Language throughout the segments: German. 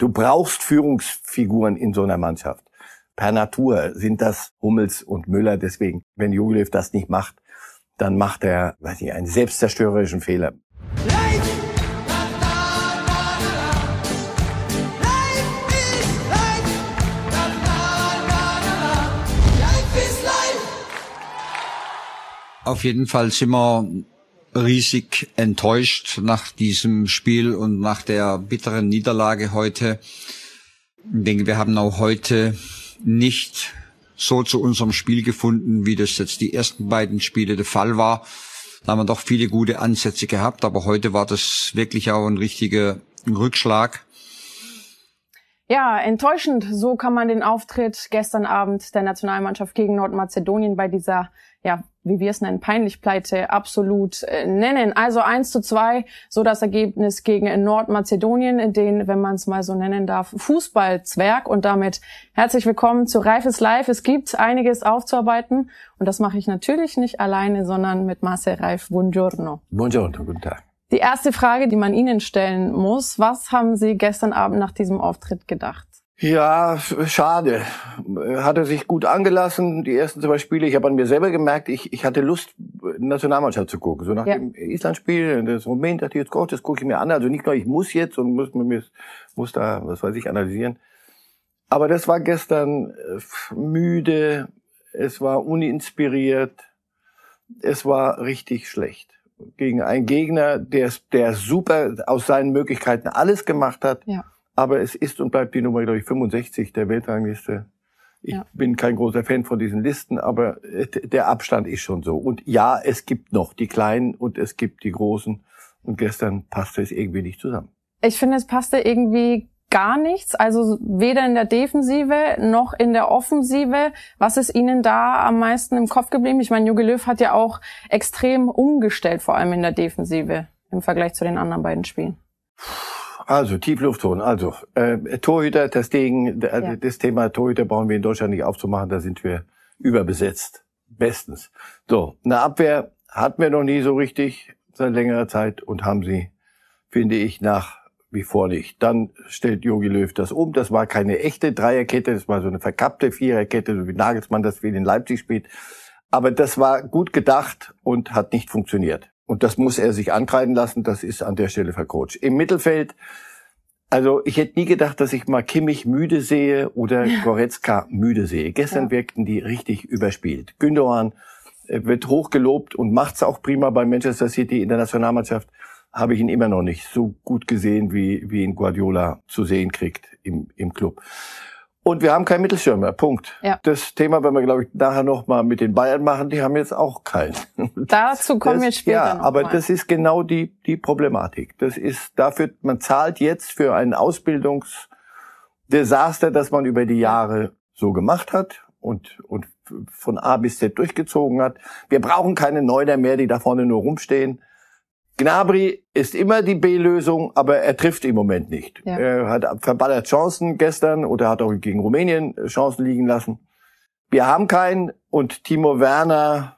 Du brauchst Führungsfiguren in so einer Mannschaft. Per Natur sind das Hummels und Müller. Deswegen, wenn Jogilev das nicht macht, dann macht er, weiß ich, einen selbstzerstörerischen Fehler. Auf jeden Fall sind wir riesig enttäuscht nach diesem Spiel und nach der bitteren Niederlage heute. Ich denke, wir haben auch heute nicht so zu unserem Spiel gefunden, wie das jetzt die ersten beiden Spiele der Fall war. Da haben wir doch viele gute Ansätze gehabt, aber heute war das wirklich auch ein richtiger Rückschlag. Ja, enttäuschend. So kann man den Auftritt gestern Abend der Nationalmannschaft gegen Nordmazedonien bei dieser ja, wie wir es nennen, peinlich Pleite absolut äh, nennen. Also eins zu zwei, so das Ergebnis gegen Nordmazedonien, den, wenn man es mal so nennen darf, Fußballzwerg. Und damit herzlich willkommen zu Reifes Live. Es gibt einiges aufzuarbeiten und das mache ich natürlich nicht alleine, sondern mit Marcel Reif. Buongiorno. Buongiorno, guten Tag. Die erste Frage, die man Ihnen stellen muss, was haben Sie gestern Abend nach diesem Auftritt gedacht? Ja, schade. Hat er sich gut angelassen, die ersten zwei Spiele. Ich habe an mir selber gemerkt, ich, ich hatte Lust, Nationalmannschaft zu gucken. So nach ja. dem Island-Spiel, das Rumänien, dachte ich, jetzt Gott, das gucke ich mir an. Also nicht nur, ich muss jetzt und muss, muss, muss da, was weiß ich, analysieren. Aber das war gestern äh, müde, es war uninspiriert, es war richtig schlecht. Gegen einen Gegner, der, der super aus seinen Möglichkeiten alles gemacht hat. Ja aber es ist und bleibt die Nummer, glaube ich, 65 der Weltrangliste. Ich ja. bin kein großer Fan von diesen Listen, aber der Abstand ist schon so. Und ja, es gibt noch die Kleinen und es gibt die Großen. Und gestern passte es irgendwie nicht zusammen. Ich finde, es passte irgendwie gar nichts. Also weder in der Defensive noch in der Offensive. Was ist Ihnen da am meisten im Kopf geblieben? Ich meine, Jogi Löw hat ja auch extrem umgestellt, vor allem in der Defensive im Vergleich zu den anderen beiden Spielen. Also Tiefluftton. Also äh, Torhüter, das Ding, äh, ja. das Thema Torhüter brauchen wir in Deutschland nicht aufzumachen. Da sind wir überbesetzt. Bestens. So, eine Abwehr hatten wir noch nie so richtig seit längerer Zeit und haben sie, finde ich, nach wie vor nicht. Dann stellt Jogi Löw das um. Das war keine echte Dreierkette, das war so eine verkappte Viererkette, so wie Nagelsmann das wie in Leipzig spielt. Aber das war gut gedacht und hat nicht funktioniert. Und das muss er sich ankreiden lassen. Das ist an der Stelle vercoacht. Im Mittelfeld, also ich hätte nie gedacht, dass ich mal Kimmich müde sehe oder Goretzka müde sehe. Gestern ja. wirkten die richtig überspielt. Gündogan äh, wird hochgelobt und macht's auch prima bei Manchester City in der Nationalmannschaft. Habe ich ihn immer noch nicht so gut gesehen, wie, wie ihn Guardiola zu sehen kriegt im, im Club. Und wir haben keinen Mittelstürmer. Punkt. Ja. Das Thema werden wir, glaube ich, nachher noch mal mit den Bayern machen. Die haben jetzt auch keinen. Dazu kommen das, wir später Ja, aber mal. das ist genau die, die Problematik. Das ist dafür, man zahlt jetzt für ein Ausbildungsdesaster, das man über die Jahre so gemacht hat und, und von A bis Z durchgezogen hat. Wir brauchen keine Neuner mehr, die da vorne nur rumstehen. Gnabry ist immer die B-Lösung, aber er trifft im Moment nicht. Ja. Er hat verballert Chancen gestern oder hat auch gegen Rumänien Chancen liegen lassen. Wir haben keinen und Timo Werner,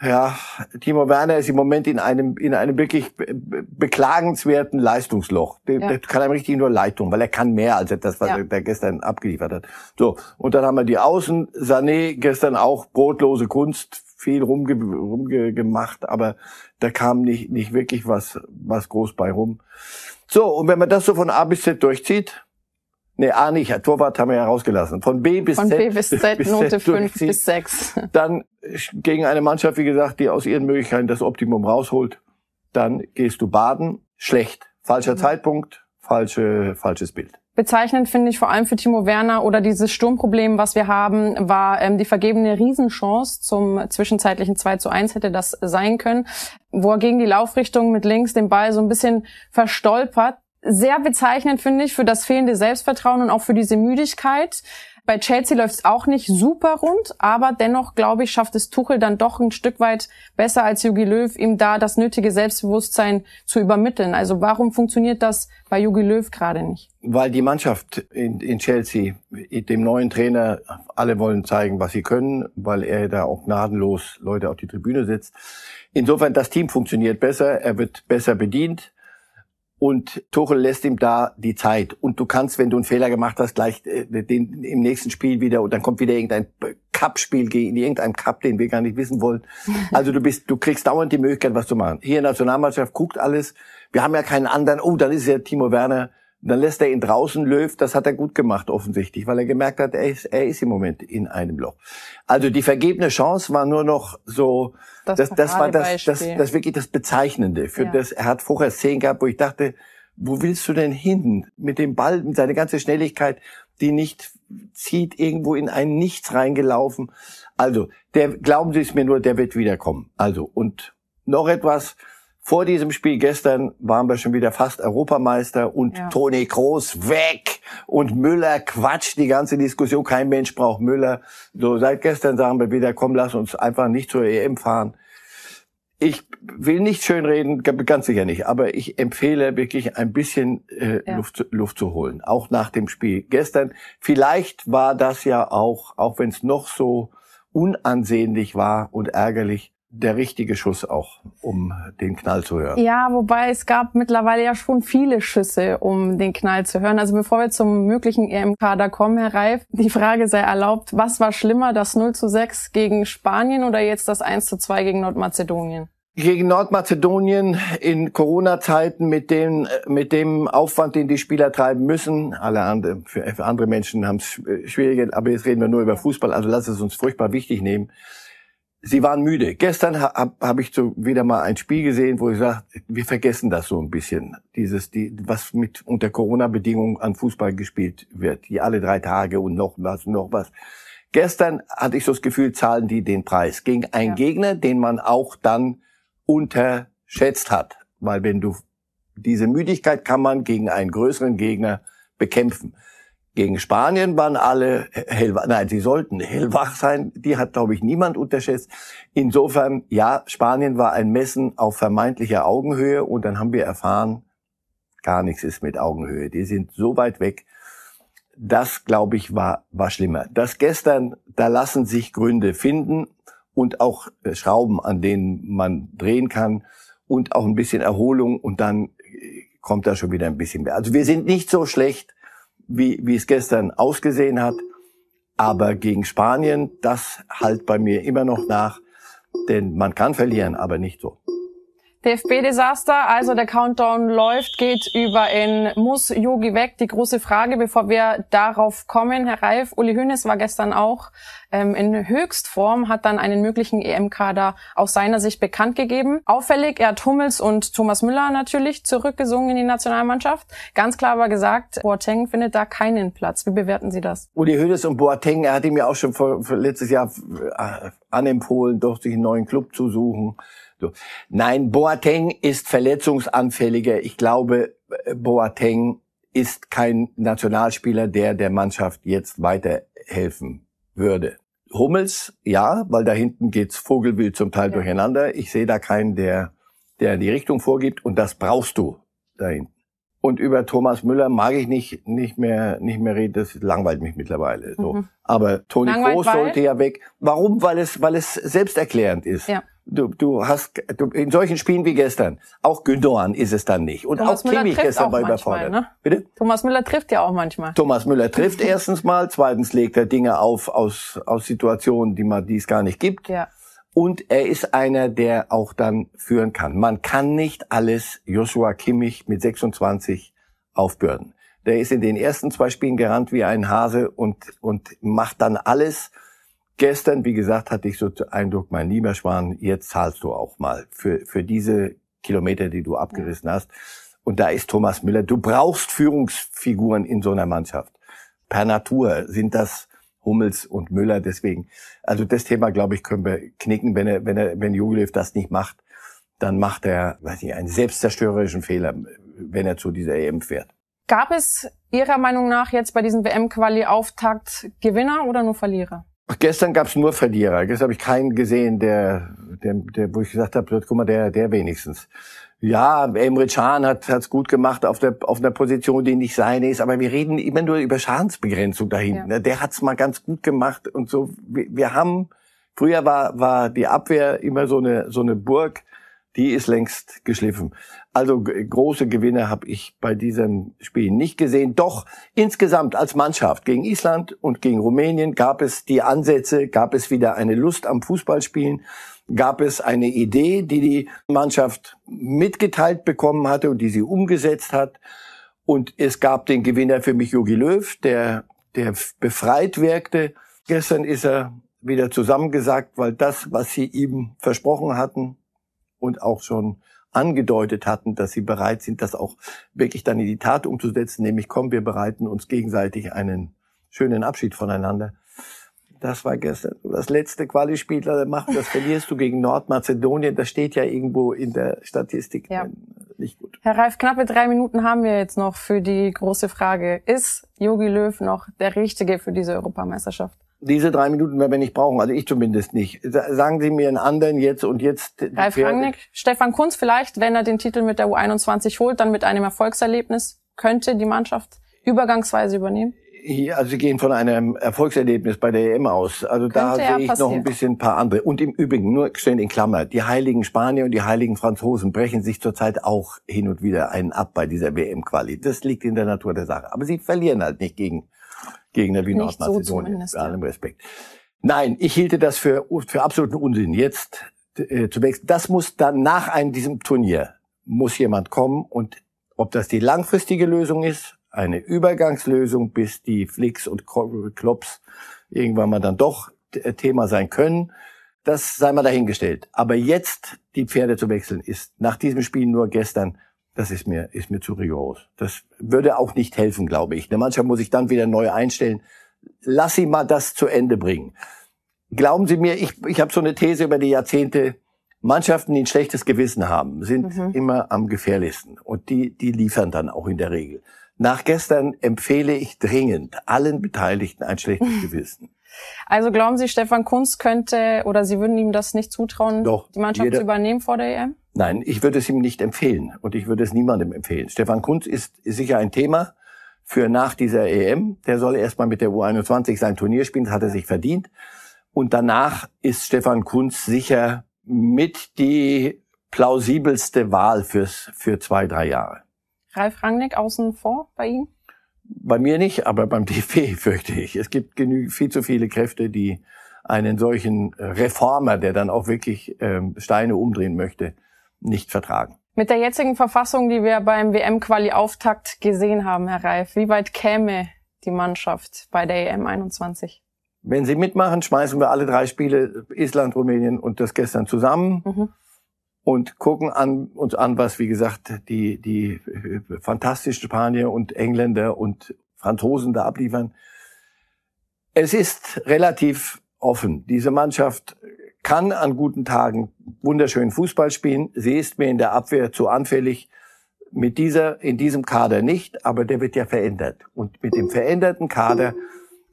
ja, Timo Werner ist im Moment in einem, in einem wirklich beklagenswerten Leistungsloch. Der, ja. der kann einem richtig nur leid tun, weil er kann mehr als das, was ja. er gestern abgeliefert hat. So. Und dann haben wir die Außen. Sané gestern auch brotlose Kunst viel rumge rumgemacht, aber da kam nicht, nicht wirklich was, was groß bei rum. So, und wenn man das so von A bis Z durchzieht, nee, A nicht, Torwart haben wir ja rausgelassen, von B bis von Z. B bis Z, bis Note 5 bis 6. Dann gegen eine Mannschaft, wie gesagt, die aus ihren Möglichkeiten das Optimum rausholt, dann gehst du baden, schlecht, falscher mhm. Zeitpunkt, falsche, falsches Bild. Bezeichnend finde ich vor allem für Timo Werner oder dieses Sturmproblem, was wir haben, war ähm, die vergebene Riesenchance zum zwischenzeitlichen 2 zu 1 hätte das sein können, wo er gegen die Laufrichtung mit links den Ball so ein bisschen verstolpert. Sehr bezeichnend finde ich für das fehlende Selbstvertrauen und auch für diese Müdigkeit. Bei Chelsea läuft es auch nicht super rund, aber dennoch, glaube ich, schafft es Tuchel dann doch ein Stück weit besser als Jogi Löw, ihm da das nötige Selbstbewusstsein zu übermitteln. Also warum funktioniert das bei Jogi Löw gerade nicht? Weil die Mannschaft in, in Chelsea, dem neuen Trainer, alle wollen zeigen, was sie können, weil er da auch gnadenlos Leute auf die Tribüne setzt. Insofern, das Team funktioniert besser, er wird besser bedient. Und Tuchel lässt ihm da die Zeit. Und du kannst, wenn du einen Fehler gemacht hast, gleich äh, den, im nächsten Spiel wieder und dann kommt wieder irgendein Cup-Spiel gegen irgendein Cup, den wir gar nicht wissen wollen. Also du bist, du kriegst dauernd die Möglichkeit, was zu machen. Hier in der Nationalmannschaft guckt alles. Wir haben ja keinen anderen. Oh, dann ist ja Timo Werner. Dann lässt er ihn draußen Löw. Das hat er gut gemacht offensichtlich, weil er gemerkt hat, er ist, er ist im Moment in einem Loch. Also die vergebene Chance war nur noch so das, das, das war das, das, das wirklich das Bezeichnende. Für ja. das, er hat vorher Szenen gehabt, wo ich dachte, wo willst du denn hin? Mit dem Ball, mit seiner ganzen Schnelligkeit, die nicht zieht, irgendwo in ein Nichts reingelaufen. Also, der, glauben Sie es mir nur, der wird wiederkommen. Also, und noch etwas, vor diesem Spiel gestern waren wir schon wieder fast Europameister und ja. Toni Kroos weg und Müller quatscht die ganze Diskussion. Kein Mensch braucht Müller. So seit gestern sagen wir wieder, komm, lass uns einfach nicht zur EM fahren. Ich will nicht schönreden, ganz sicher nicht, aber ich empfehle wirklich ein bisschen äh, ja. Luft, Luft zu holen, auch nach dem Spiel gestern. Vielleicht war das ja auch, auch wenn es noch so unansehnlich war und ärgerlich, der richtige Schuss auch, um den Knall zu hören. Ja, wobei es gab mittlerweile ja schon viele Schüsse, um den Knall zu hören. Also bevor wir zum möglichen EM-Kader kommen, Herr Reif, die Frage sei erlaubt, was war schlimmer, das 0 zu 6 gegen Spanien oder jetzt das 1 zu 2 gegen Nordmazedonien? Gegen Nordmazedonien in Corona-Zeiten mit dem, mit dem Aufwand, den die Spieler treiben müssen. Alle andere, für andere Menschen haben es schwieriger, aber jetzt reden wir nur über Fußball, also lass es uns furchtbar wichtig nehmen sie waren müde. Gestern habe hab ich so wieder mal ein Spiel gesehen, wo ich sage, wir vergessen das so ein bisschen. Dieses, die, was mit unter Corona-Bedingungen an Fußball gespielt wird. Die alle drei Tage und noch was, noch was. Gestern hatte ich so das Gefühl, zahlen die den Preis gegen einen ja. Gegner, den man auch dann unterschätzt hat. Weil wenn du diese Müdigkeit kann man gegen einen größeren Gegner bekämpfen. Gegen Spanien waren alle hellwach, nein, sie sollten hellwach sein. Die hat, glaube ich, niemand unterschätzt. Insofern, ja, Spanien war ein Messen auf vermeintlicher Augenhöhe und dann haben wir erfahren, gar nichts ist mit Augenhöhe. Die sind so weit weg. Das, glaube ich, war, war schlimmer. Das gestern, da lassen sich Gründe finden und auch äh, Schrauben, an denen man drehen kann und auch ein bisschen Erholung und dann äh, kommt da schon wieder ein bisschen mehr. Also wir sind nicht so schlecht, wie, wie es gestern ausgesehen hat. Aber gegen Spanien, das halt bei mir immer noch nach. Denn man kann verlieren, aber nicht so. DFB-Desaster, also der Countdown läuft, geht über in Muss Yogi weg. Die große Frage, bevor wir darauf kommen, Herr Reif, Uli Hoeneß war gestern auch ähm, in Höchstform, hat dann einen möglichen EM-Kader aus seiner Sicht bekannt gegeben. Auffällig, er hat Hummels und Thomas Müller natürlich zurückgesungen in die Nationalmannschaft. Ganz klar aber gesagt, Boateng findet da keinen Platz. Wie bewerten Sie das? Uli Hoeneß und Boateng, er hat ihm ja auch schon vor, letztes Jahr äh, anempfohlen, doch sich einen neuen Club zu suchen. So. Nein, Boateng ist verletzungsanfälliger. Ich glaube, Boateng ist kein Nationalspieler, der der Mannschaft jetzt weiterhelfen würde. Hummels, ja, weil da hinten geht's Vogelwild zum Teil ja. durcheinander. Ich sehe da keinen, der, der die Richtung vorgibt und das brauchst du da hinten. Und über Thomas Müller mag ich nicht, nicht mehr, nicht mehr reden. Das langweilt mich mittlerweile. So. Mhm. Aber Toni Kroos sollte ja weg. Warum? Weil es, weil es selbsterklärend ist. Ja. Du, du hast du, in solchen Spielen wie gestern, auch Gündogan ist es dann nicht. Und Thomas auch Müller Kimmich gestern war überfordert. Ne? Bitte? Thomas Müller trifft ja auch manchmal. Thomas Müller trifft erstens mal, zweitens legt er Dinge auf aus, aus Situationen, die man, die es gar nicht gibt. Ja. Und er ist einer, der auch dann führen kann. Man kann nicht alles Joshua Kimmich mit 26 aufbürden. Der ist in den ersten zwei Spielen gerannt wie ein Hase und, und macht dann alles, Gestern, wie gesagt, hatte ich so den Eindruck, mein lieber Schwan, jetzt zahlst du auch mal für, für diese Kilometer, die du abgerissen hast. Und da ist Thomas Müller. Du brauchst Führungsfiguren in so einer Mannschaft. Per Natur sind das Hummels und Müller. Deswegen, also das Thema, glaube ich, können wir knicken. Wenn er, wenn er, wenn Jogilev das nicht macht, dann macht er, weiß nicht, einen selbstzerstörerischen Fehler, wenn er zu dieser EM fährt. Gab es Ihrer Meinung nach jetzt bei diesem WM-Quali-Auftakt Gewinner oder nur Verlierer? Ach, gestern gab's nur Verlierer. Gestern habe ich keinen gesehen, der, der, der, wo ich gesagt habe, guck mal, der, der wenigstens. Ja, Emre Can hat hat's gut gemacht auf der auf einer Position, die nicht seine ist. Aber wir reden immer nur über Schadensbegrenzung da hinten. Ja. Der hat's mal ganz gut gemacht und so. Wir, wir haben früher war war die Abwehr immer so eine so eine Burg, Die ist längst geschliffen. Also große Gewinne habe ich bei diesem Spiel nicht gesehen. Doch insgesamt als Mannschaft gegen Island und gegen Rumänien gab es die Ansätze, gab es wieder eine Lust am Fußballspielen, gab es eine Idee, die die Mannschaft mitgeteilt bekommen hatte und die sie umgesetzt hat. Und es gab den Gewinner für mich, Jogi Löw, der, der befreit wirkte. Gestern ist er wieder zusammengesagt, weil das, was sie ihm versprochen hatten, und auch schon angedeutet hatten, dass sie bereit sind, das auch wirklich dann in die Tat umzusetzen, nämlich komm, wir bereiten uns gegenseitig einen schönen Abschied voneinander. Das war gestern das letzte Quali-Spiel, das macht, das verlierst du gegen Nordmazedonien. Das steht ja irgendwo in der Statistik. Ja. Nicht gut. Herr Reif, knappe drei Minuten haben wir jetzt noch für die große Frage. Ist Jogi Löw noch der Richtige für diese Europameisterschaft? Diese drei Minuten werden wir nicht brauchen, also ich zumindest nicht. Sagen Sie mir einen anderen jetzt und jetzt. Ralf Rangnick, Stefan Kunz vielleicht, wenn er den Titel mit der U21 holt, dann mit einem Erfolgserlebnis, könnte die Mannschaft übergangsweise übernehmen? Also Sie gehen von einem Erfolgserlebnis bei der EM aus. Also Könnte da sehe ich noch ein bisschen ein paar andere. Und im Übrigen, nur stehen in Klammer, die heiligen Spanier und die heiligen Franzosen brechen sich zurzeit auch hin und wieder einen ab bei dieser WM-Quali. Das liegt in der Natur der Sache. Aber sie verlieren halt nicht gegen Gegner wie Nicht Nordmazedonien. So bei allem Respekt. Nein, ich hielte das für, für absoluten Unsinn. Jetzt äh, zunächst, das muss dann nach einem diesem Turnier muss jemand kommen und ob das die langfristige Lösung ist, eine Übergangslösung, bis die Flicks und Klops irgendwann mal dann doch Thema sein können, das sei mal dahingestellt. Aber jetzt die Pferde zu wechseln, ist nach diesem Spiel nur gestern das ist mir, ist mir zu rigoros. Das würde auch nicht helfen, glaube ich. Eine Mannschaft muss sich dann wieder neu einstellen. Lass sie mal das zu Ende bringen. Glauben Sie mir, ich, ich habe so eine These über die Jahrzehnte. Mannschaften, die ein schlechtes Gewissen haben, sind mhm. immer am gefährlichsten. Und die, die liefern dann auch in der Regel. Nach gestern empfehle ich dringend allen Beteiligten ein schlechtes Gewissen. Also glauben Sie, Stefan Kunz könnte oder Sie würden ihm das nicht zutrauen, Doch, die Mannschaft jeder, zu übernehmen vor der EM? Nein, ich würde es ihm nicht empfehlen und ich würde es niemandem empfehlen. Stefan Kunz ist, sicher ein Thema für nach dieser EM. Der soll erstmal mit der U21 sein Turnier spielen, das hat er sich verdient. Und danach ist Stefan Kunz sicher mit die plausibelste Wahl fürs, für zwei, drei Jahre. Ralf Rangnick außen vor bei ihm? Bei mir nicht, aber beim DFB fürchte ich. Es gibt genügend, viel zu viele Kräfte, die einen solchen Reformer, der dann auch wirklich ähm, Steine umdrehen möchte, nicht vertragen. Mit der jetzigen Verfassung, die wir beim WM-Quali-Auftakt gesehen haben, Herr Reif, wie weit käme die Mannschaft bei der EM 21? Wenn Sie mitmachen, schmeißen wir alle drei Spiele, Island, Rumänien und das gestern zusammen mhm. und gucken an, uns an, was, wie gesagt, die, die fantastischen Spanier und Engländer und Franzosen da abliefern. Es ist relativ offen. Diese Mannschaft kann an guten Tagen wunderschön Fußball spielen. Sie ist mir in der Abwehr zu anfällig. Mit dieser, in diesem Kader nicht, aber der wird ja verändert. Und mit dem veränderten Kader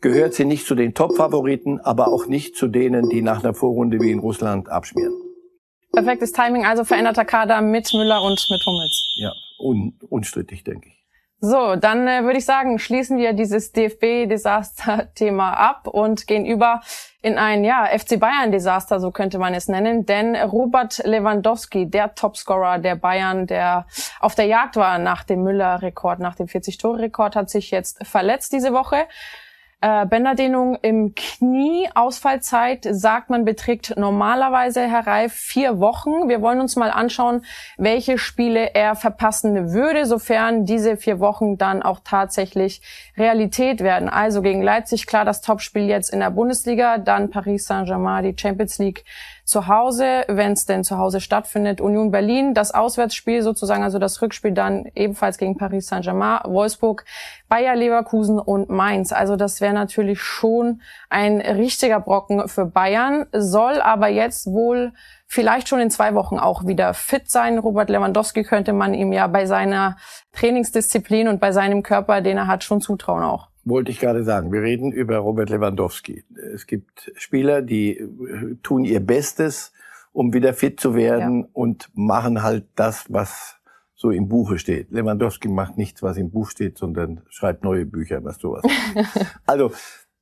gehört sie nicht zu den Top-Favoriten, aber auch nicht zu denen, die nach einer Vorrunde wie in Russland abschmieren. Perfektes Timing, also veränderter Kader mit Müller und mit Hummels. Ja, un, unstrittig, denke ich. So, dann äh, würde ich sagen, schließen wir dieses DFB-Desaster-Thema ab und gehen über in ein ja, FC Bayern-Desaster, so könnte man es nennen. Denn Robert Lewandowski, der Topscorer der Bayern, der auf der Jagd war nach dem Müller-Rekord, nach dem 40-Tore-Rekord, hat sich jetzt verletzt diese Woche. Äh, Bänderdehnung im Knie, Ausfallzeit, sagt man, beträgt normalerweise, Herr Reif, vier Wochen. Wir wollen uns mal anschauen, welche Spiele er verpassen würde, sofern diese vier Wochen dann auch tatsächlich Realität werden. Also gegen Leipzig, klar, das Topspiel jetzt in der Bundesliga, dann Paris Saint-Germain, die Champions League zu Hause, wenn es denn zu Hause stattfindet. Union Berlin, das Auswärtsspiel sozusagen, also das Rückspiel dann ebenfalls gegen Paris Saint-Germain, Wolfsburg, Bayer Leverkusen und Mainz. Also das wäre natürlich schon ein richtiger Brocken für Bayern, soll aber jetzt wohl vielleicht schon in zwei Wochen auch wieder fit sein. Robert Lewandowski könnte man ihm ja bei seiner Trainingsdisziplin und bei seinem Körper, den er hat, schon zutrauen auch. Wollte ich gerade sagen. Wir reden über Robert Lewandowski. Es gibt Spieler, die äh, tun ihr Bestes, um wieder fit zu werden ja. und machen halt das, was so im Buche steht. Lewandowski macht nichts, was im Buch steht, sondern schreibt neue Bücher, was sowas. also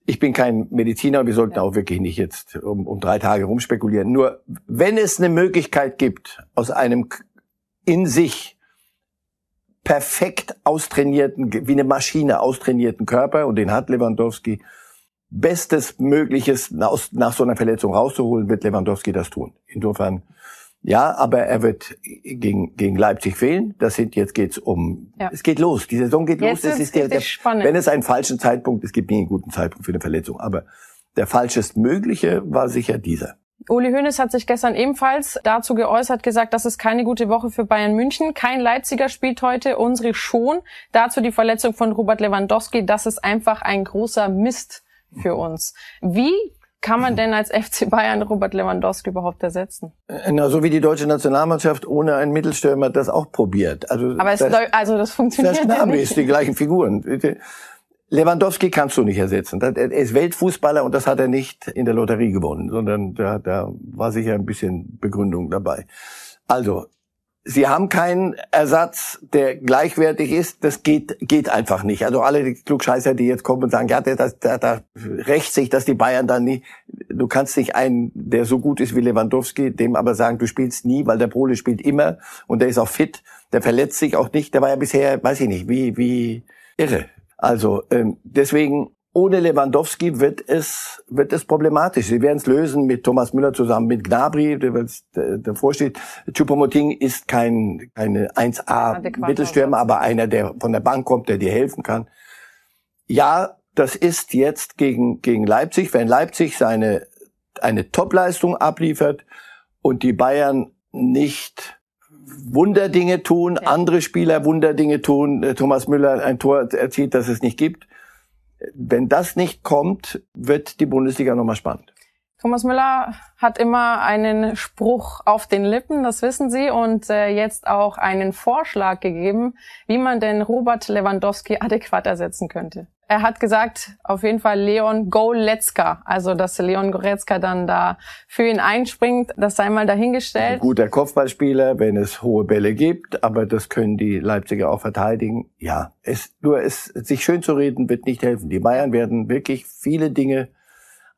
ich bin kein Mediziner, wir sollten ja. auch wirklich nicht jetzt um, um drei Tage rumspekulieren. Nur wenn es eine Möglichkeit gibt, aus einem in sich perfekt austrainierten, wie eine Maschine austrainierten Körper, und den hat Lewandowski, bestes Mögliches nach, nach so einer Verletzung rauszuholen, wird Lewandowski das tun. Insofern, ja, aber er wird gegen, gegen Leipzig fehlen. Das sind, jetzt geht's um, ja. es geht los. Die Saison geht jetzt los. Das ist der, der, spannend. wenn es einen falschen Zeitpunkt, es gibt nie einen guten Zeitpunkt für eine Verletzung, aber der falschest mögliche war sicher dieser. Uli Hoeneß hat sich gestern ebenfalls dazu geäußert, gesagt, das ist keine gute Woche für Bayern München. Kein Leipziger spielt heute, unsere schon. Dazu die Verletzung von Robert Lewandowski. Das ist einfach ein großer Mist für uns. Wie kann man denn als FC Bayern Robert Lewandowski überhaupt ersetzen? Äh, na, so wie die deutsche Nationalmannschaft ohne einen Mittelstürmer das auch probiert. Also Aber es das, also das funktioniert das ja nicht. die gleichen Figuren. Lewandowski kannst du nicht ersetzen. Er ist Weltfußballer und das hat er nicht in der Lotterie gewonnen, sondern da, da war sicher ein bisschen Begründung dabei. Also, Sie haben keinen Ersatz, der gleichwertig ist. Das geht, geht einfach nicht. Also alle Klugscheißer, die jetzt kommen und sagen, ja, da, da, da rächt sich, dass die Bayern dann nie, du kannst nicht einen, der so gut ist wie Lewandowski, dem aber sagen, du spielst nie, weil der Pole spielt immer und der ist auch fit, der verletzt sich auch nicht. Der war ja bisher, weiß ich nicht, wie, wie irre. Also ähm, deswegen ohne Lewandowski wird es wird es problematisch. Sie werden es lösen mit Thomas Müller zusammen mit Gnabry, der davor steht. Choupo-Moting ist kein keine 1A Mittelstürmer, aber einer, der von der Bank kommt, der dir helfen kann. Ja, das ist jetzt gegen gegen Leipzig, wenn Leipzig seine eine Topleistung abliefert und die Bayern nicht Wunderdinge tun, ja. andere Spieler Wunderdinge tun, äh, Thomas Müller ein Tor erzielt, das es nicht gibt. Wenn das nicht kommt, wird die Bundesliga nochmal spannend. Thomas Müller hat immer einen Spruch auf den Lippen, das wissen Sie, und äh, jetzt auch einen Vorschlag gegeben, wie man denn Robert Lewandowski adäquat ersetzen könnte. Er hat gesagt, auf jeden Fall Leon Goretzka, also dass Leon Goretzka dann da für ihn einspringt, das sei mal dahingestellt. Ein guter Kopfballspieler, wenn es hohe Bälle gibt, aber das können die Leipziger auch verteidigen. Ja, es, nur es, sich schön zu reden wird nicht helfen. Die Bayern werden wirklich viele Dinge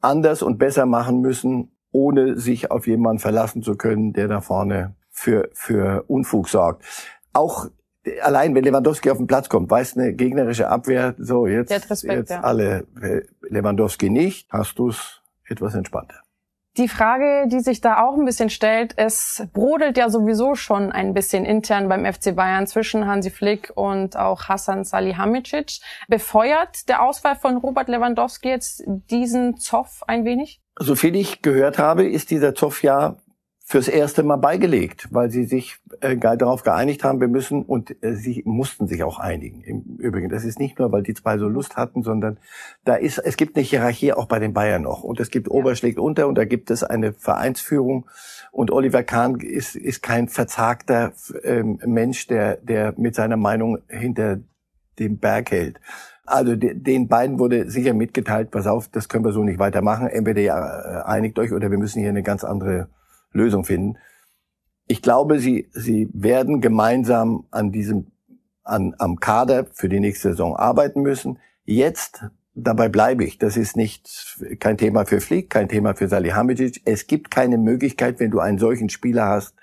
anders und besser machen müssen, ohne sich auf jemanden verlassen zu können, der da vorne für, für Unfug sorgt. Auch allein wenn Lewandowski auf den Platz kommt, weiß eine gegnerische Abwehr, so jetzt, Respekt, jetzt ja. alle Lewandowski nicht, hast du es etwas entspannter. Die Frage, die sich da auch ein bisschen stellt, es brodelt ja sowieso schon ein bisschen intern beim FC Bayern zwischen Hansi Flick und auch Hassan Salihamidzic. Befeuert der Ausfall von Robert Lewandowski jetzt diesen Zoff ein wenig? Soviel ich gehört habe, ist dieser Zoff ja fürs erste Mal beigelegt, weil sie sich äh, darauf geeinigt haben, wir müssen und äh, sie mussten sich auch einigen. Im Übrigen, das ist nicht nur, weil die zwei so Lust hatten, sondern da ist es gibt eine Hierarchie auch bei den Bayern noch und es gibt ja. Oberschlägt unter und da gibt es eine Vereinsführung und Oliver Kahn ist ist kein verzagter ähm, Mensch, der der mit seiner Meinung hinter dem Berg hält. Also den beiden wurde sicher mitgeteilt, pass auf, das können wir so nicht weitermachen. Entweder ihr äh, einigt euch oder wir müssen hier eine ganz andere Lösung finden. Ich glaube, sie, sie werden gemeinsam an diesem, an, am Kader für die nächste Saison arbeiten müssen. Jetzt, dabei bleibe ich, das ist nicht, kein Thema für Flick, kein Thema für Salihamidzic. Es gibt keine Möglichkeit, wenn du einen solchen Spieler hast,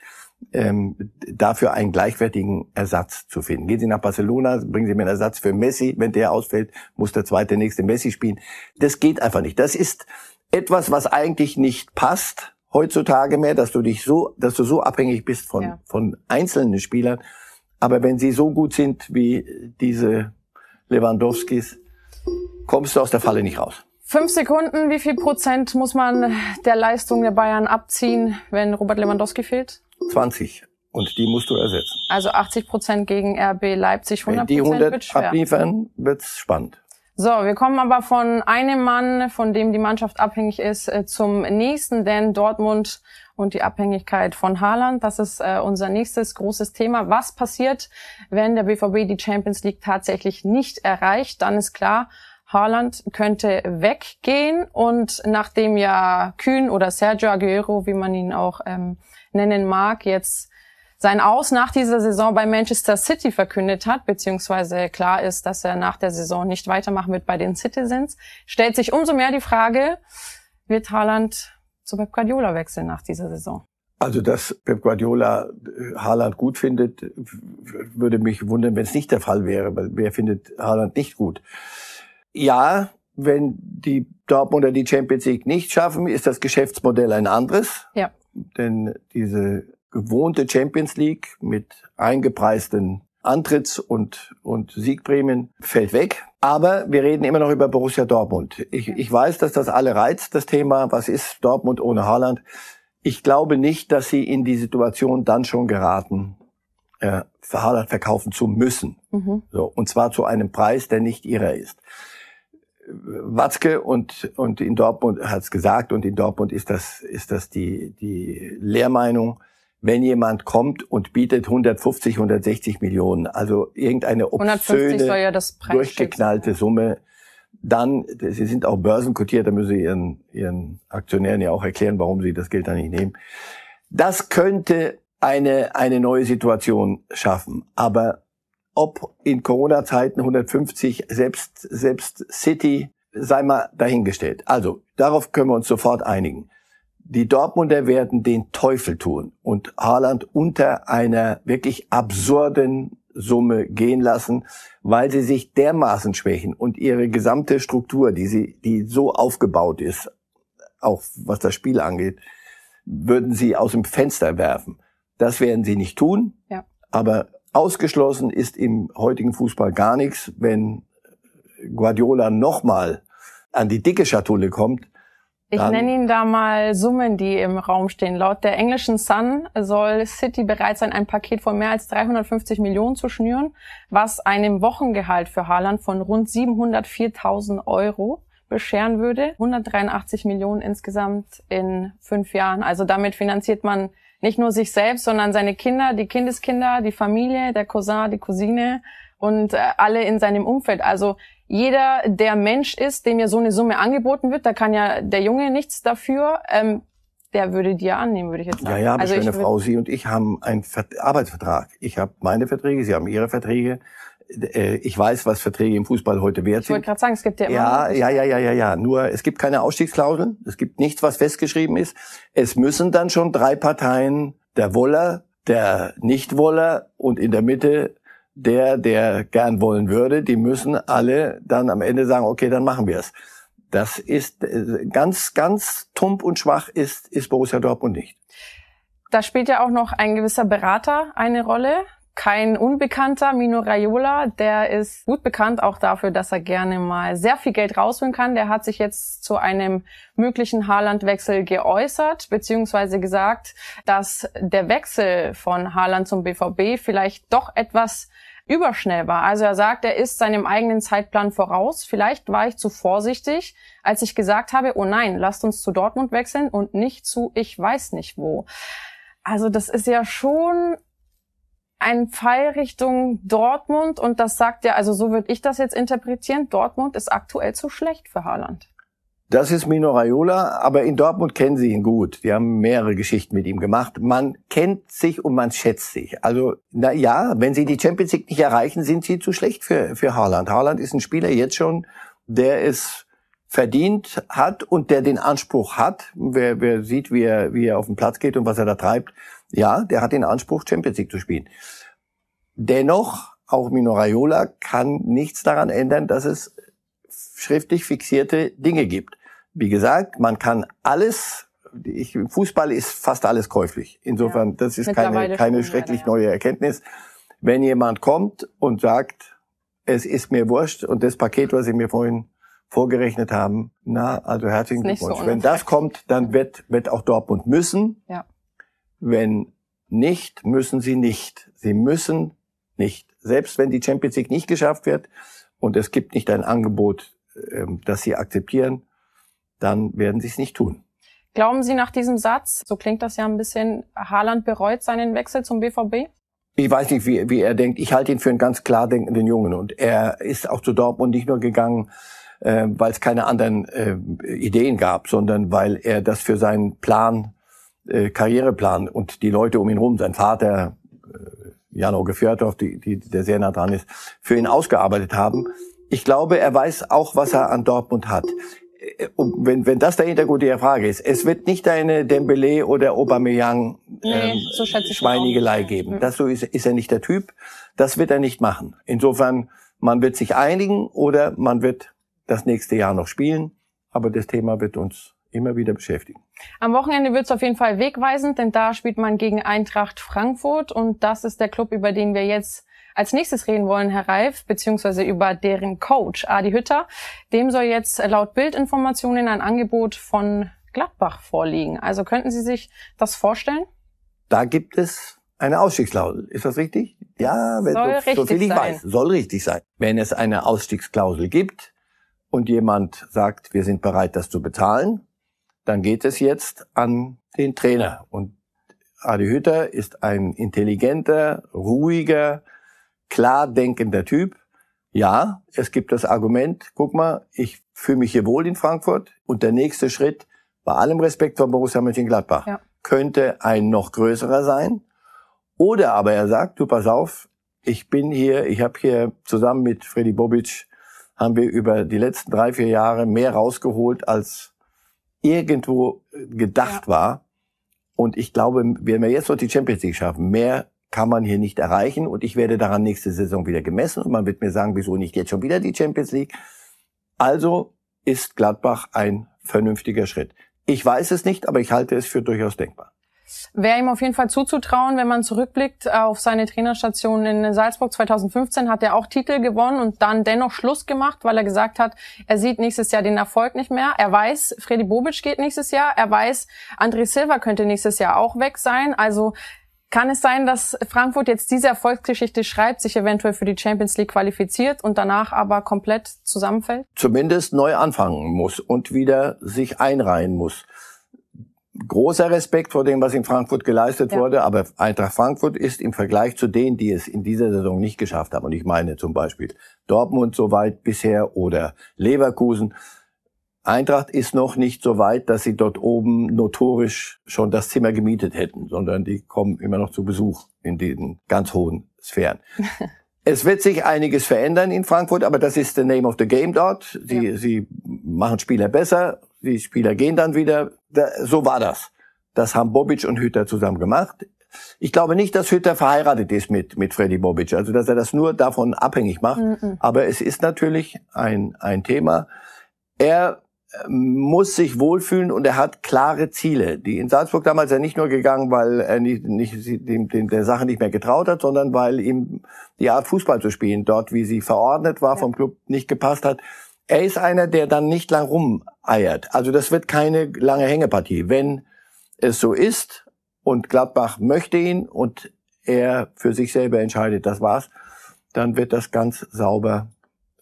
ähm, dafür einen gleichwertigen Ersatz zu finden. Gehen Sie nach Barcelona, bringen Sie mir einen Ersatz für Messi. Wenn der ausfällt, muss der zweite nächste Messi spielen. Das geht einfach nicht. Das ist etwas, was eigentlich nicht passt heutzutage mehr, dass du dich so, dass du so abhängig bist von, ja. von einzelnen Spielern. Aber wenn sie so gut sind wie diese Lewandowskis, kommst du aus der Falle nicht raus. Fünf Sekunden, wie viel Prozent muss man der Leistung der Bayern abziehen, wenn Robert Lewandowski fehlt? 20. Und die musst du ersetzen. Also 80 Prozent gegen RB Leipzig, 100 Prozent Wenn die 100 wird abliefern, wird's spannend. So, wir kommen aber von einem Mann, von dem die Mannschaft abhängig ist, äh, zum nächsten, denn Dortmund und die Abhängigkeit von Haaland, das ist äh, unser nächstes großes Thema. Was passiert, wenn der BVB die Champions League tatsächlich nicht erreicht? Dann ist klar, Haaland könnte weggehen und nachdem ja Kühn oder Sergio Aguero, wie man ihn auch ähm, nennen mag, jetzt sein Aus nach dieser Saison bei Manchester City verkündet hat, beziehungsweise klar ist, dass er nach der Saison nicht weitermachen wird bei den Citizens, stellt sich umso mehr die Frage, wird Haaland zu Pep Guardiola wechseln nach dieser Saison? Also, dass Pep Guardiola äh, Haaland gut findet, würde mich wundern, wenn es nicht der Fall wäre, weil wer findet Haaland nicht gut? Ja, wenn die Dortmunder die Champions League nicht schaffen, ist das Geschäftsmodell ein anderes. Ja. Denn diese gewohnte Champions League mit eingepreisten Antritts- und, und Siegprämien fällt weg. Aber wir reden immer noch über Borussia Dortmund. Ich, ich weiß, dass das alle reizt, das Thema, was ist Dortmund ohne Haaland. Ich glaube nicht, dass sie in die Situation dann schon geraten, äh, Haaland verkaufen zu müssen. Mhm. So, und zwar zu einem Preis, der nicht ihrer ist. Watzke und, und in Dortmund hat es gesagt und in Dortmund ist das, ist das die, die Lehrmeinung, wenn jemand kommt und bietet 150, 160 Millionen, also irgendeine obszöne, ja durchgeknallte Summe, dann, sie sind auch börsenkotiert, da müssen sie ihren, ihren Aktionären ja auch erklären, warum sie das Geld da nicht nehmen. Das könnte eine, eine neue Situation schaffen. Aber ob in Corona-Zeiten 150 selbst, selbst City, sei mal dahingestellt. Also, darauf können wir uns sofort einigen. Die Dortmunder werden den Teufel tun und Haaland unter einer wirklich absurden Summe gehen lassen, weil sie sich dermaßen schwächen und ihre gesamte Struktur, die sie, die so aufgebaut ist, auch was das Spiel angeht, würden sie aus dem Fenster werfen. Das werden sie nicht tun. Ja. Aber Ausgeschlossen ist im heutigen Fußball gar nichts, wenn Guardiola nochmal an die dicke Schatulle kommt. Ich nenne Ihnen da mal Summen, die im Raum stehen. Laut der englischen Sun soll City bereit sein, ein Paket von mehr als 350 Millionen zu schnüren, was einem Wochengehalt für Haaland von rund 704.000 Euro bescheren würde. 183 Millionen insgesamt in fünf Jahren. Also damit finanziert man nicht nur sich selbst, sondern seine Kinder, die Kindeskinder, die Familie, der Cousin, die Cousine und äh, alle in seinem Umfeld. Also jeder, der Mensch ist, dem ja so eine Summe angeboten wird, da kann ja der Junge nichts dafür, ähm, der würde die ja annehmen, würde ich jetzt sagen. Ja, ja, aber also schöne Frau, Sie und ich haben einen Arbeitsvertrag. Ich habe meine Verträge, Sie haben Ihre Verträge. Äh, ich weiß, was Verträge im Fußball heute wert sind. Ich wollte gerade sagen, es gibt ja immer. Ja, ja, ja, ja, ja, ja. Nur es gibt keine Ausstiegsklauseln. Es gibt nichts, was festgeschrieben ist. Es müssen dann schon drei Parteien, der Woller, der Nichtwoller und in der Mitte der, der gern wollen würde, die müssen alle dann am Ende sagen, okay, dann machen wir es. Das ist äh, ganz, ganz tump und schwach ist, ist Borussia Dortmund nicht. Da spielt ja auch noch ein gewisser Berater eine Rolle kein Unbekannter, Mino Raiola, der ist gut bekannt auch dafür, dass er gerne mal sehr viel Geld rausholen kann. Der hat sich jetzt zu einem möglichen Haaland-Wechsel geäußert, beziehungsweise gesagt, dass der Wechsel von Haaland zum BVB vielleicht doch etwas überschnell war. Also er sagt, er ist seinem eigenen Zeitplan voraus. Vielleicht war ich zu vorsichtig, als ich gesagt habe, oh nein, lasst uns zu Dortmund wechseln und nicht zu ich weiß nicht wo. Also das ist ja schon ein Pfeil Richtung Dortmund und das sagt ja, also so würde ich das jetzt interpretieren, Dortmund ist aktuell zu schlecht für Haaland. Das ist Mino Raiola, aber in Dortmund kennen sie ihn gut. Die haben mehrere Geschichten mit ihm gemacht. Man kennt sich und man schätzt sich. Also, na ja, wenn sie die Champions League nicht erreichen, sind sie zu schlecht für, für Haaland. Haaland ist ein Spieler jetzt schon, der es verdient hat und der den Anspruch hat. Wer, wer sieht, wie er, wie er auf den Platz geht und was er da treibt, ja, der hat den Anspruch, Champions League zu spielen. Dennoch, auch Mino Raiola kann nichts daran ändern, dass es schriftlich fixierte Dinge gibt. Wie gesagt, man kann alles, ich, Fußball ist fast alles käuflich. Insofern, ja, das ist keine, keine schrecklich neue Erkenntnis. Wenn jemand kommt und sagt, es ist mir wurscht und das Paket, was Sie mir vorhin vorgerechnet haben, na, also herzlichen Glückwunsch. So Wenn das kommt, dann wird, wird auch Dortmund müssen. Ja. Wenn nicht, müssen sie nicht. Sie müssen nicht. Selbst wenn die Champions League nicht geschafft wird und es gibt nicht ein Angebot, ähm, das sie akzeptieren, dann werden sie es nicht tun. Glauben Sie nach diesem Satz, so klingt das ja ein bisschen, Haaland bereut seinen Wechsel zum BVB? Ich weiß nicht, wie, wie er denkt. Ich halte ihn für einen ganz klar denkenden Jungen. Und er ist auch zu Dortmund nicht nur gegangen, äh, weil es keine anderen äh, Ideen gab, sondern weil er das für seinen Plan äh, Karriereplan und die Leute um ihn herum, sein Vater, Jano Fjörthoff, die, die, der sehr nah dran ist, für ihn ausgearbeitet haben. Ich glaube, er weiß auch, was er an Dortmund hat. Wenn, wenn das der Hintergrund der Frage ist, es wird nicht eine Dembele oder Aubameyang nee, ähm, so Schweinigelei geben. Das so ist, ist er nicht der Typ. Das wird er nicht machen. Insofern, man wird sich einigen oder man wird das nächste Jahr noch spielen. Aber das Thema wird uns immer wieder beschäftigen. Am Wochenende wird es auf jeden Fall wegweisend, denn da spielt man gegen Eintracht Frankfurt und das ist der Club, über den wir jetzt als nächstes reden wollen, Herr Reif, beziehungsweise über deren Coach Adi Hütter. Dem soll jetzt laut Bildinformationen ein Angebot von Gladbach vorliegen. Also könnten Sie sich das vorstellen? Da gibt es eine Ausstiegsklausel. Ist das richtig? Ja, wenn soll so, so viel ich sein. weiß, soll richtig sein. Wenn es eine Ausstiegsklausel gibt und jemand sagt, wir sind bereit, das zu bezahlen, dann geht es jetzt an den Trainer. Und Adi Hütter ist ein intelligenter, ruhiger, klar denkender Typ. Ja, es gibt das Argument, guck mal, ich fühle mich hier wohl in Frankfurt und der nächste Schritt, bei allem Respekt vor Borussia Mönchengladbach, ja. könnte ein noch größerer sein. Oder aber er sagt, du pass auf, ich bin hier, ich habe hier zusammen mit Freddy Bobic, haben wir über die letzten drei, vier Jahre mehr rausgeholt, als irgendwo gedacht ja. war. Und ich glaube, wenn wir jetzt noch die Champions League schaffen, mehr kann man hier nicht erreichen und ich werde daran nächste Saison wieder gemessen und man wird mir sagen, wieso nicht jetzt schon wieder die Champions League. Also ist Gladbach ein vernünftiger Schritt. Ich weiß es nicht, aber ich halte es für durchaus denkbar. Wäre ihm auf jeden Fall zuzutrauen, wenn man zurückblickt auf seine Trainerstation in Salzburg 2015, hat er auch Titel gewonnen und dann dennoch Schluss gemacht, weil er gesagt hat, er sieht nächstes Jahr den Erfolg nicht mehr. Er weiß, Freddy Bobic geht nächstes Jahr. Er weiß, André Silva könnte nächstes Jahr auch weg sein. Also kann es sein, dass Frankfurt jetzt diese Erfolgsgeschichte schreibt, sich eventuell für die Champions League qualifiziert und danach aber komplett zusammenfällt? Zumindest neu anfangen muss und wieder sich einreihen muss großer Respekt vor dem, was in Frankfurt geleistet ja. wurde, aber Eintracht Frankfurt ist im Vergleich zu denen, die es in dieser Saison nicht geschafft haben, und ich meine zum Beispiel Dortmund soweit bisher oder Leverkusen, Eintracht ist noch nicht so weit, dass sie dort oben notorisch schon das Zimmer gemietet hätten, sondern die kommen immer noch zu Besuch in diesen ganz hohen Sphären. es wird sich einiges verändern in Frankfurt, aber das ist the name of the game dort. Sie, ja. sie machen Spieler besser, die Spieler gehen dann wieder. so war das. Das haben Bobic und Hütter zusammen gemacht. Ich glaube nicht, dass Hütter verheiratet ist mit, mit Freddy Bobic, also dass er das nur davon abhängig macht. Mhm. Aber es ist natürlich ein, ein Thema. Er muss sich wohlfühlen und er hat klare Ziele. Die in Salzburg damals ja nicht nur gegangen, weil er nicht, nicht dem, dem, der Sache nicht mehr getraut hat, sondern weil ihm die Art Fußball zu spielen dort, wie sie verordnet war, ja. vom Club nicht gepasst hat er ist einer, der dann nicht lang rumeiert. Also das wird keine lange Hängepartie. Wenn es so ist und Gladbach möchte ihn und er für sich selber entscheidet, das war's, dann wird das ganz sauber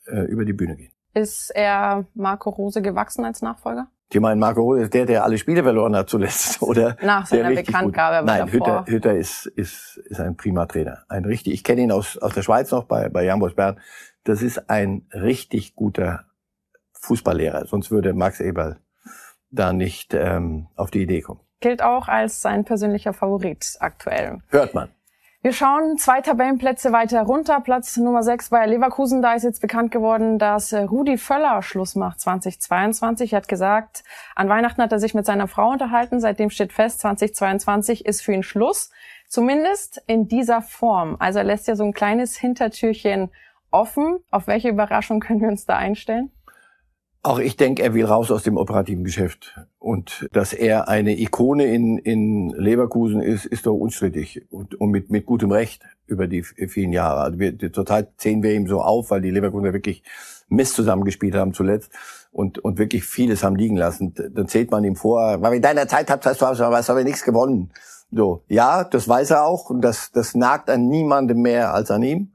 äh, über die Bühne gehen. Ist er Marco Rose gewachsen als Nachfolger? Die meinen, Marco Rose ist der, der alle Spiele verloren hat zuletzt, oder? Nach seiner Bekanntgabe. Nein, Hütter, Hütter ist, ist, ist ein prima Trainer. Ein richtig, ich kenne ihn aus, aus der Schweiz noch bei, bei Jambos Bern. Das ist ein richtig guter Fußballlehrer, sonst würde Max Eberl da nicht ähm, auf die Idee kommen. Gilt auch als sein persönlicher Favorit aktuell. Hört man. Wir schauen zwei Tabellenplätze weiter runter. Platz Nummer 6 bei Leverkusen. Da ist jetzt bekannt geworden, dass äh, Rudi Völler Schluss macht 2022. Er hat gesagt, an Weihnachten hat er sich mit seiner Frau unterhalten. Seitdem steht fest, 2022 ist für ihn Schluss. Zumindest in dieser Form. Also er lässt ja so ein kleines Hintertürchen offen. Auf welche Überraschung können wir uns da einstellen? Auch ich denke, er will raus aus dem operativen Geschäft. Und dass er eine Ikone in, in Leverkusen ist, ist doch unstrittig. Und, und mit, mit gutem Recht über die vielen Jahre. Also wir, zurzeit zählen wir ihm so auf, weil die Leverkusener wirklich Mist zusammengespielt haben zuletzt und, und wirklich vieles haben liegen lassen. Dann zählt man ihm vor, weil in deiner Zeit habt, hast du, hast du aber nichts gewonnen. So, ja, das weiß er auch und das, das nagt an niemandem mehr als an ihm.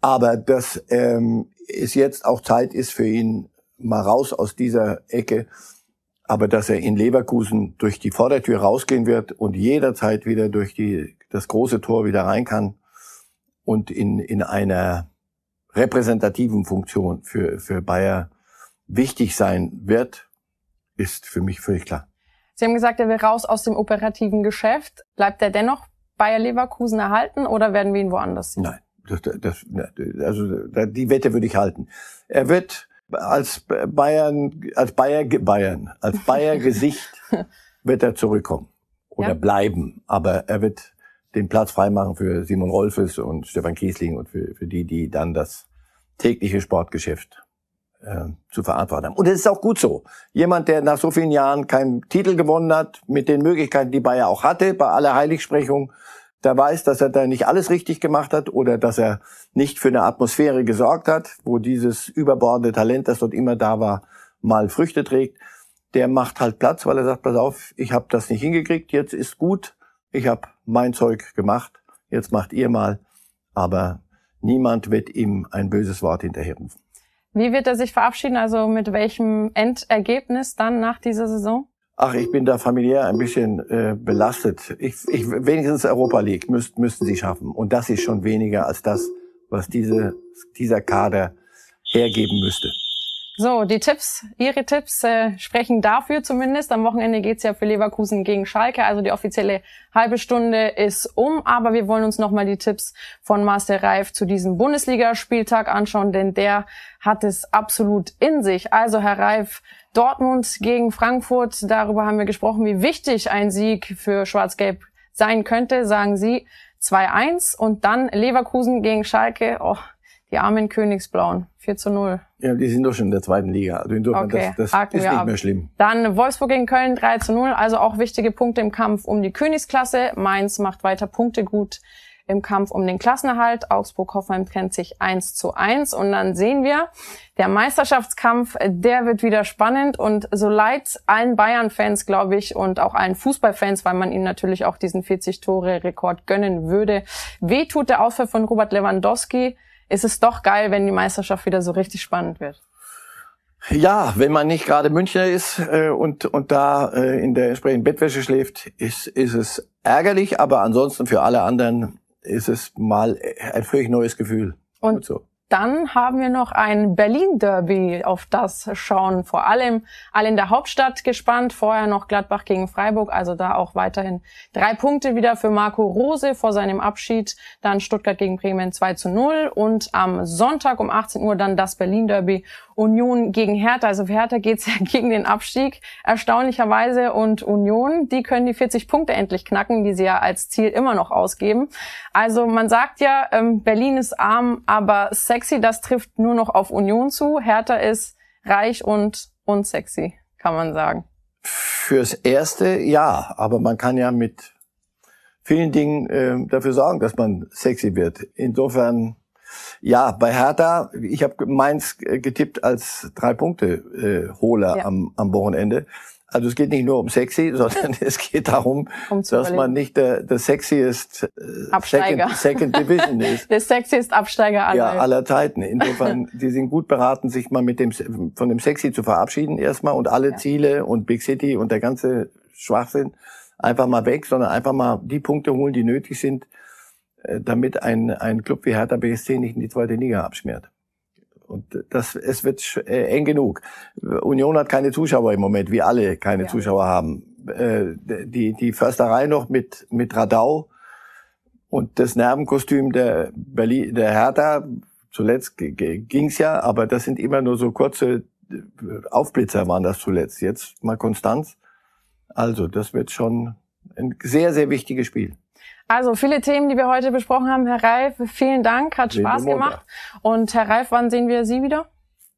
Aber dass ähm, es jetzt auch Zeit ist für ihn, mal raus aus dieser Ecke. Aber dass er in Leverkusen durch die Vordertür rausgehen wird und jederzeit wieder durch die, das große Tor wieder rein kann und in, in einer repräsentativen Funktion für, für Bayer wichtig sein wird, ist für mich völlig klar. Sie haben gesagt, er will raus aus dem operativen Geschäft. Bleibt er dennoch Bayer Leverkusen erhalten oder werden wir ihn woanders sehen? Nein, das, das, also die Wette würde ich halten. Er wird als Bayern, als Bayer Bayern, als Bayer Gesicht wird er zurückkommen oder ja. bleiben, aber er wird den Platz freimachen für Simon Rolfes und Stefan Kiesling und für, für die, die dann das tägliche Sportgeschäft äh, zu verantworten haben. Und es ist auch gut so. Jemand, der nach so vielen Jahren keinen Titel gewonnen hat, mit den Möglichkeiten, die Bayer auch hatte, bei aller Heiligsprechung, der weiß, dass er da nicht alles richtig gemacht hat oder dass er nicht für eine Atmosphäre gesorgt hat, wo dieses überbordende Talent, das dort immer da war, mal Früchte trägt. Der macht halt Platz, weil er sagt, pass auf, ich habe das nicht hingekriegt, jetzt ist gut, ich habe mein Zeug gemacht, jetzt macht ihr mal. Aber niemand wird ihm ein böses Wort hinterherrufen. Wie wird er sich verabschieden? Also mit welchem Endergebnis dann nach dieser Saison? Ach, ich bin da familiär ein bisschen äh, belastet. Ich, ich, wenigstens Europa League müsst, müssten sie schaffen. Und das ist schon weniger als das, was diese, dieser Kader hergeben müsste. So, die Tipps, Ihre Tipps äh, sprechen dafür zumindest. Am Wochenende geht's ja für Leverkusen gegen Schalke, also die offizielle halbe Stunde ist um. Aber wir wollen uns nochmal die Tipps von Marcel Reif zu diesem Bundesligaspieltag anschauen, denn der hat es absolut in sich. Also Herr Reif, Dortmund gegen Frankfurt, darüber haben wir gesprochen, wie wichtig ein Sieg für Schwarz-Gelb sein könnte, sagen Sie 2-1 und dann Leverkusen gegen Schalke. Oh, die armen Königsblauen. 4 zu 0. Ja, die sind doch schon in der zweiten Liga. Also insofern, okay, das, das ist nicht ab. mehr schlimm. Dann Wolfsburg gegen Köln 3 zu 0. Also auch wichtige Punkte im Kampf um die Königsklasse. Mainz macht weiter Punkte gut im Kampf um den Klassenerhalt. Augsburg-Hoffenheim trennt sich 1 zu 1. Und dann sehen wir, der Meisterschaftskampf, der wird wieder spannend. Und so leid allen Bayern-Fans, glaube ich, und auch allen Fußballfans, weil man ihnen natürlich auch diesen 40-Tore-Rekord gönnen würde, weh tut der Ausfall von Robert Lewandowski ist es doch geil, wenn die Meisterschaft wieder so richtig spannend wird. Ja, wenn man nicht gerade Münchner ist äh, und, und da äh, in der entsprechenden Bettwäsche schläft, ist, ist es ärgerlich, aber ansonsten für alle anderen ist es mal ein völlig neues Gefühl. Und, und so. Dann haben wir noch ein Berlin-Derby, auf das schauen vor allem alle in der Hauptstadt gespannt. Vorher noch Gladbach gegen Freiburg, also da auch weiterhin drei Punkte wieder für Marco Rose vor seinem Abschied. Dann Stuttgart gegen Bremen 2 zu 0 und am Sonntag um 18 Uhr dann das Berlin-Derby Union gegen Hertha. Also für Hertha geht's ja gegen den Abstieg, erstaunlicherweise. Und Union, die können die 40 Punkte endlich knacken, die sie ja als Ziel immer noch ausgeben. Also man sagt ja, ähm, Berlin ist arm, aber sexy, das trifft nur noch auf Union zu. Hertha ist reich und unsexy, kann man sagen. Fürs Erste ja, aber man kann ja mit vielen Dingen äh, dafür sorgen, dass man sexy wird. Insofern ja, bei Hertha, ich habe Mainz getippt als drei Punkte äh, Holer ja. am, am Wochenende. Also es geht nicht nur um sexy, sondern es geht darum, um dass man nicht der, der sexiest äh, Second, Second Division ist. der sexiest Absteiger aller. Ja, aller Zeiten. Insofern, die sind gut beraten, sich mal mit dem von dem Sexy zu verabschieden erstmal und alle ja. Ziele und Big City und der ganze Schwachsinn einfach mal weg, sondern einfach mal die Punkte holen, die nötig sind, damit ein, ein Club wie Hertha BSC nicht in die zweite Liga abschmiert. Und das, es wird äh, eng genug. Union hat keine Zuschauer im Moment, wie alle keine ja. Zuschauer haben. Äh, die, die Försterei noch mit, mit Radau und das Nervenkostüm der Berlin, der Hertha, zuletzt ging's ja, aber das sind immer nur so kurze Aufblitzer waren das zuletzt. Jetzt mal Konstanz. Also, das wird schon ein sehr, sehr wichtiges Spiel. Also viele Themen, die wir heute besprochen haben. Herr Reif, vielen Dank, hat Spaß gemacht. Und Herr Reif, wann sehen wir Sie wieder?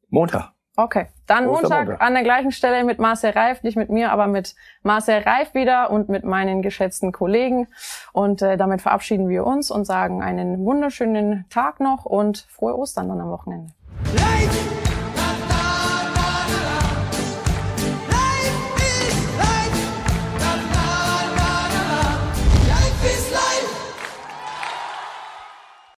Montag. Okay, dann Montag, Montag, an der gleichen Stelle mit Marcel Reif, nicht mit mir, aber mit Marcel Reif wieder und mit meinen geschätzten Kollegen. Und äh, damit verabschieden wir uns und sagen einen wunderschönen Tag noch und frohe Ostern dann am Wochenende. Light!